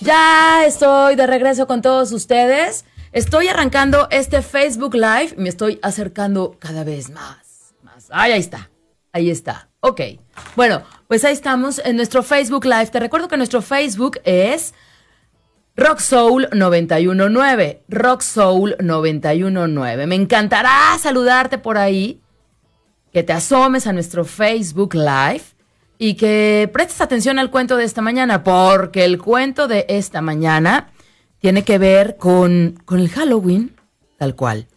Ya estoy de regreso con todos ustedes. Estoy arrancando este Facebook Live. Me estoy acercando cada vez más. Ay, ahí está. Ahí está. Ok. Bueno, pues ahí estamos en nuestro Facebook Live. Te recuerdo que nuestro Facebook es Rock Soul 919. Rock Soul 919. Me encantará saludarte por ahí. Que te asomes a nuestro Facebook Live y que prestes atención al cuento de esta mañana, porque el cuento de esta mañana tiene que ver con, con el Halloween, tal cual.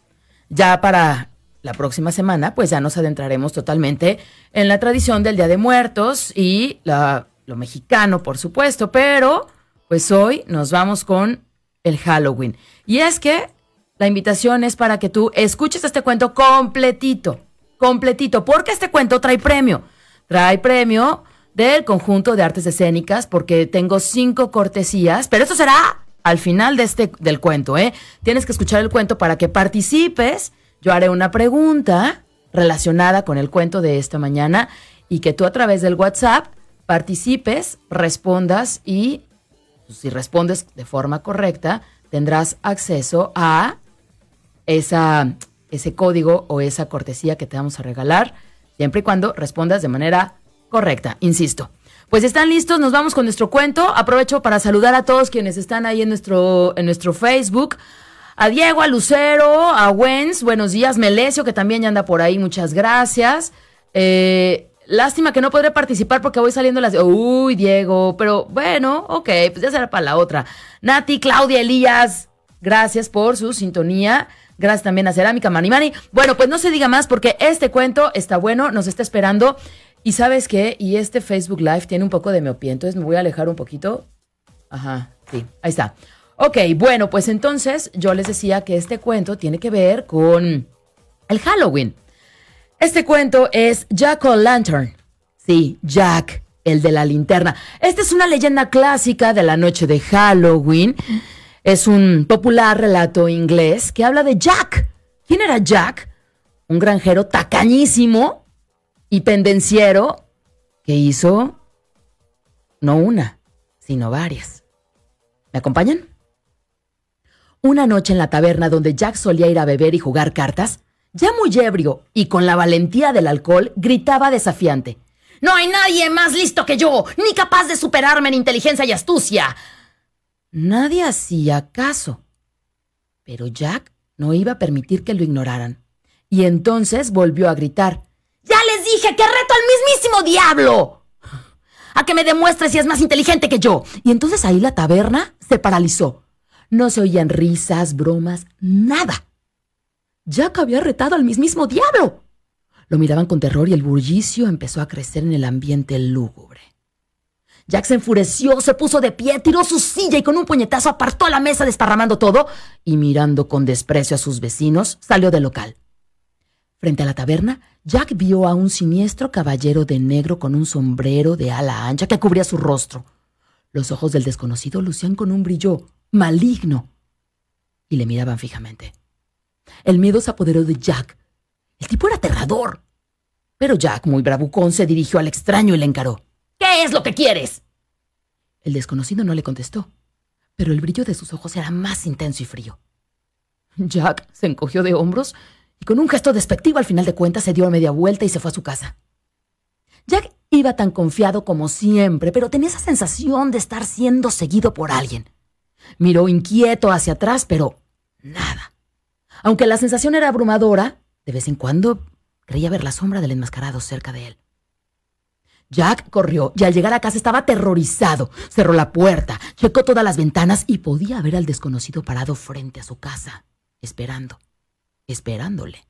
Ya para la próxima semana, pues ya nos adentraremos totalmente en la tradición del Día de Muertos y la, lo mexicano, por supuesto, pero pues hoy nos vamos con el Halloween. Y es que la invitación es para que tú escuches este cuento completito, completito, porque este cuento trae premio trae premio del conjunto de artes escénicas porque tengo cinco cortesías, pero eso será al final de este del cuento, ¿eh? Tienes que escuchar el cuento para que participes. Yo haré una pregunta relacionada con el cuento de esta mañana y que tú a través del WhatsApp participes, respondas y pues, si respondes de forma correcta, tendrás acceso a esa, ese código o esa cortesía que te vamos a regalar siempre y cuando respondas de manera correcta, insisto. Pues están listos, nos vamos con nuestro cuento. Aprovecho para saludar a todos quienes están ahí en nuestro, en nuestro Facebook. A Diego, a Lucero, a Wens, buenos días, Melesio, que también ya anda por ahí, muchas gracias. Eh, lástima que no podré participar porque voy saliendo las... Uy, Diego, pero bueno, ok, pues ya será para la otra. Nati, Claudia, Elías, gracias por su sintonía. Gracias también a Cerámica Mani Mani. Bueno, pues no se diga más porque este cuento está bueno, nos está esperando. Y sabes qué, y este Facebook Live tiene un poco de miopía, entonces me voy a alejar un poquito. Ajá, sí, ahí está. Ok, bueno, pues entonces yo les decía que este cuento tiene que ver con el Halloween. Este cuento es Jack O'Lantern. Sí, Jack, el de la linterna. Esta es una leyenda clásica de la noche de Halloween. Es un popular relato inglés que habla de Jack. ¿Quién era Jack? Un granjero tacañísimo y pendenciero que hizo no una, sino varias. ¿Me acompañan? Una noche en la taberna donde Jack solía ir a beber y jugar cartas, ya muy ebrio y con la valentía del alcohol, gritaba desafiante. No hay nadie más listo que yo, ni capaz de superarme en inteligencia y astucia. Nadie hacía caso. Pero Jack no iba a permitir que lo ignoraran. Y entonces volvió a gritar. ¡Ya les dije que reto al mismísimo diablo! A que me demuestre si es más inteligente que yo. Y entonces ahí la taberna se paralizó. No se oían risas, bromas, nada. Jack había retado al mismísimo diablo. Lo miraban con terror y el bullicio empezó a crecer en el ambiente lúgubre. Jack se enfureció, se puso de pie, tiró su silla y con un puñetazo apartó la mesa desparramando todo y mirando con desprecio a sus vecinos, salió del local. Frente a la taberna, Jack vio a un siniestro caballero de negro con un sombrero de ala ancha que cubría su rostro. Los ojos del desconocido lucían con un brillo maligno y le miraban fijamente. El miedo se apoderó de Jack. El tipo era aterrador. Pero Jack, muy bravucón, se dirigió al extraño y le encaró. ¿Qué es lo que quieres? El desconocido no le contestó, pero el brillo de sus ojos era más intenso y frío. Jack se encogió de hombros y con un gesto despectivo al final de cuentas se dio a media vuelta y se fue a su casa. Jack iba tan confiado como siempre, pero tenía esa sensación de estar siendo seguido por alguien. Miró inquieto hacia atrás, pero nada. Aunque la sensación era abrumadora, de vez en cuando creía ver la sombra del enmascarado cerca de él. Jack corrió y al llegar a casa estaba aterrorizado. Cerró la puerta, checó todas las ventanas y podía ver al desconocido parado frente a su casa, esperando, esperándole.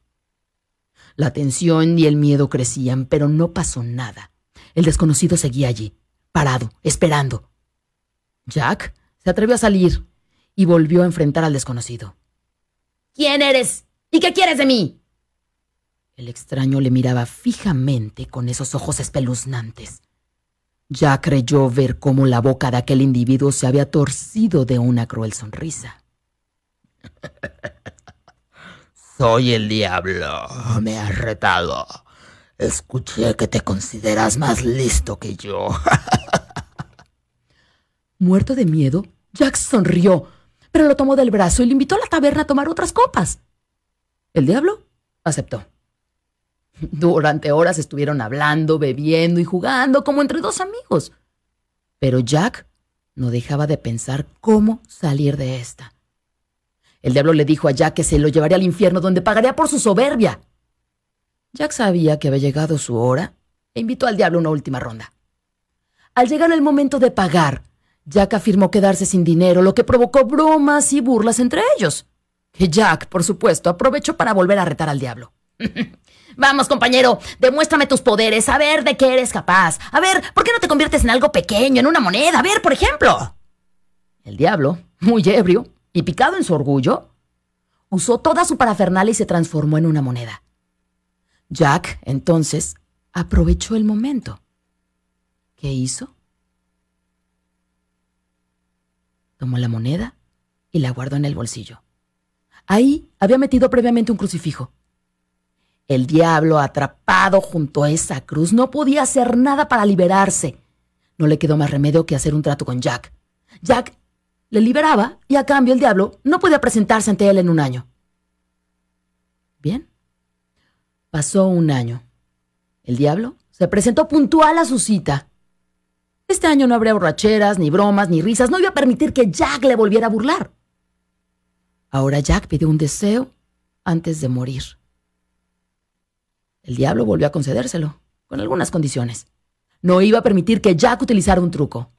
La tensión y el miedo crecían, pero no pasó nada. El desconocido seguía allí, parado, esperando. Jack se atrevió a salir y volvió a enfrentar al desconocido. ¿Quién eres? ¿Y qué quieres de mí? El extraño le miraba fijamente con esos ojos espeluznantes. Ya creyó ver cómo la boca de aquel individuo se había torcido de una cruel sonrisa. Soy el diablo. Me has retado. Escuché que te consideras más listo que yo. Muerto de miedo, Jack sonrió, pero lo tomó del brazo y le invitó a la taberna a tomar otras copas. El diablo aceptó. Durante horas estuvieron hablando, bebiendo y jugando como entre dos amigos. Pero Jack no dejaba de pensar cómo salir de esta. El diablo le dijo a Jack que se lo llevaría al infierno donde pagaría por su soberbia. Jack sabía que había llegado su hora e invitó al diablo a una última ronda. Al llegar el momento de pagar, Jack afirmó quedarse sin dinero, lo que provocó bromas y burlas entre ellos. Que Jack, por supuesto, aprovechó para volver a retar al diablo. Vamos, compañero, demuéstrame tus poderes, a ver de qué eres capaz. A ver, ¿por qué no te conviertes en algo pequeño, en una moneda? A ver, por ejemplo. El diablo, muy ebrio y picado en su orgullo, usó toda su parafernalia y se transformó en una moneda. Jack, entonces, aprovechó el momento. ¿Qué hizo? Tomó la moneda y la guardó en el bolsillo. Ahí había metido previamente un crucifijo. El diablo, atrapado junto a esa cruz, no podía hacer nada para liberarse. No le quedó más remedio que hacer un trato con Jack. Jack le liberaba y a cambio el diablo no podía presentarse ante él en un año. Bien. Pasó un año. El diablo se presentó puntual a su cita. Este año no habría borracheras, ni bromas, ni risas. No iba a permitir que Jack le volviera a burlar. Ahora Jack pidió un deseo antes de morir. El diablo volvió a concedérselo, con algunas condiciones. No iba a permitir que Jack utilizara un truco.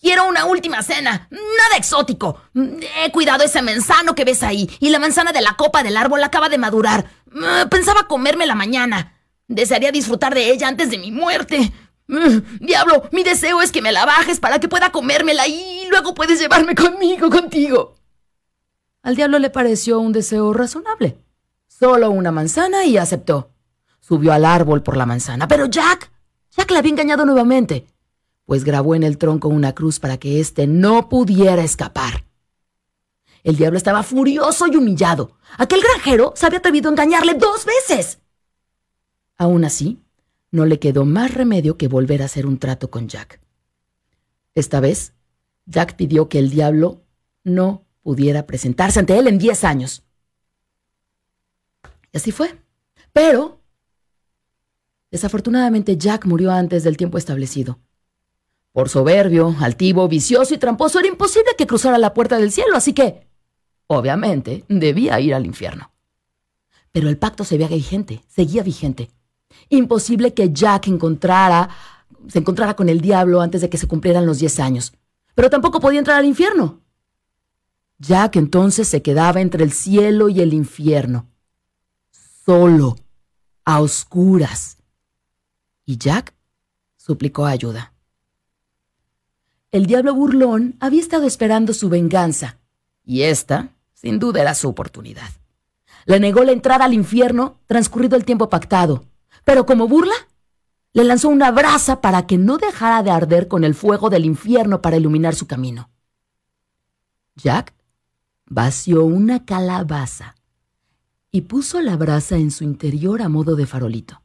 Quiero una última cena. Nada exótico. He cuidado ese manzano que ves ahí, y la manzana de la copa del árbol acaba de madurar. Mm, pensaba comerme la mañana. Desearía disfrutar de ella antes de mi muerte. Mm, diablo, mi deseo es que me la bajes para que pueda comérmela y luego puedes llevarme conmigo, contigo. Al diablo le pareció un deseo razonable. Solo una manzana y aceptó. Subió al árbol por la manzana. Pero Jack, Jack la había engañado nuevamente, pues grabó en el tronco una cruz para que éste no pudiera escapar. El diablo estaba furioso y humillado. Aquel granjero se había atrevido a engañarle dos veces. Aún así, no le quedó más remedio que volver a hacer un trato con Jack. Esta vez, Jack pidió que el diablo no pudiera presentarse ante él en diez años. Y así fue. Pero, desafortunadamente, Jack murió antes del tiempo establecido. Por soberbio, altivo, vicioso y tramposo, era imposible que cruzara la puerta del cielo, así que, obviamente, debía ir al infierno. Pero el pacto seguía vigente, seguía vigente. Imposible que Jack encontrara, se encontrara con el diablo antes de que se cumplieran los diez años. Pero tampoco podía entrar al infierno. Jack entonces se quedaba entre el cielo y el infierno solo, a oscuras. Y Jack suplicó ayuda. El diablo burlón había estado esperando su venganza, y esta, sin duda, era su oportunidad. Le negó la entrada al infierno transcurrido el tiempo pactado, pero como burla, le lanzó una brasa para que no dejara de arder con el fuego del infierno para iluminar su camino. Jack vació una calabaza y puso la brasa en su interior a modo de farolito.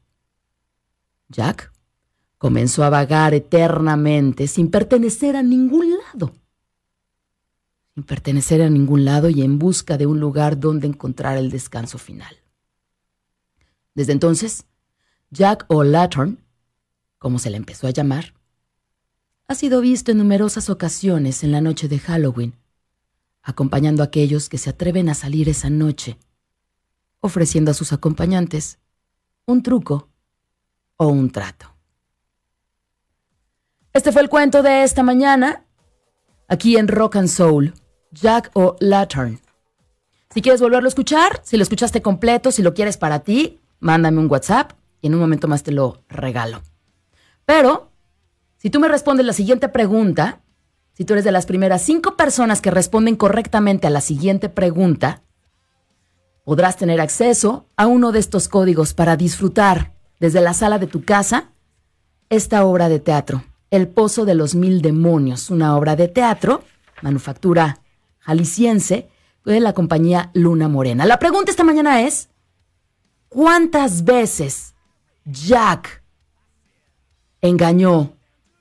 Jack comenzó a vagar eternamente sin pertenecer a ningún lado. Sin pertenecer a ningún lado y en busca de un lugar donde encontrar el descanso final. Desde entonces, Jack O'Lantern, como se le empezó a llamar, ha sido visto en numerosas ocasiones en la noche de Halloween, acompañando a aquellos que se atreven a salir esa noche, ofreciendo a sus acompañantes un truco o un trato. Este fue el cuento de esta mañana, aquí en Rock and Soul, Jack o Lantern. Si quieres volverlo a escuchar, si lo escuchaste completo, si lo quieres para ti, mándame un WhatsApp y en un momento más te lo regalo. Pero, si tú me respondes la siguiente pregunta, si tú eres de las primeras cinco personas que responden correctamente a la siguiente pregunta, podrás tener acceso a uno de estos códigos para disfrutar desde la sala de tu casa esta obra de teatro, El Pozo de los Mil Demonios, una obra de teatro, manufactura jalisciense, de la compañía Luna Morena. La pregunta esta mañana es, ¿cuántas veces Jack engañó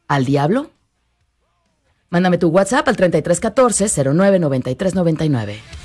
al diablo? Mándame tu WhatsApp al 3314 099399.